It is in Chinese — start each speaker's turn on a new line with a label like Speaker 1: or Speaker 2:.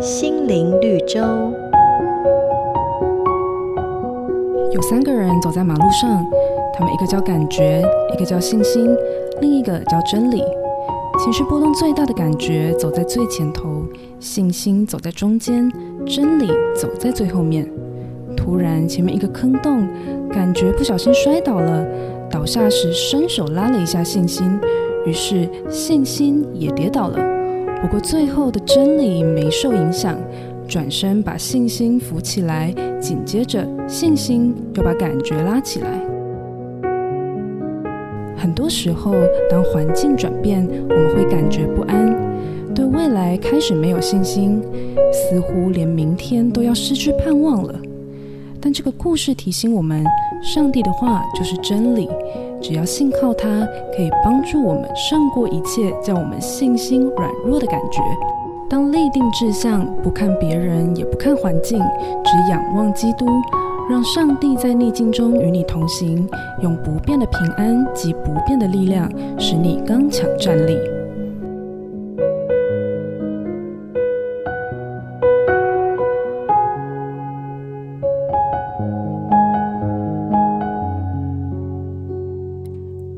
Speaker 1: 心灵绿洲。
Speaker 2: 有三个人走在马路上，他们一个叫感觉，一个叫信心，另一个叫真理。情绪波动最大的感觉走在最前头，信心走在中间，真理走在最后面。突然，前面一个坑洞，感觉不小心摔倒了，倒下时伸手拉了一下信心，于是信心也跌倒了。不过最后的真理没受影响，转身把信心扶起来，紧接着信心又把感觉拉起来。很多时候，当环境转变，我们会感觉不安，对未来开始没有信心，似乎连明天都要失去盼望了。但这个故事提醒我们，上帝的话就是真理，只要信靠他，可以帮助我们胜过一切叫我们信心软弱的感觉。当立定志向，不看别人，也不看环境，只仰望基督。让上帝在逆境中与你同行，用不变的平安及不变的力量，使你刚强站立。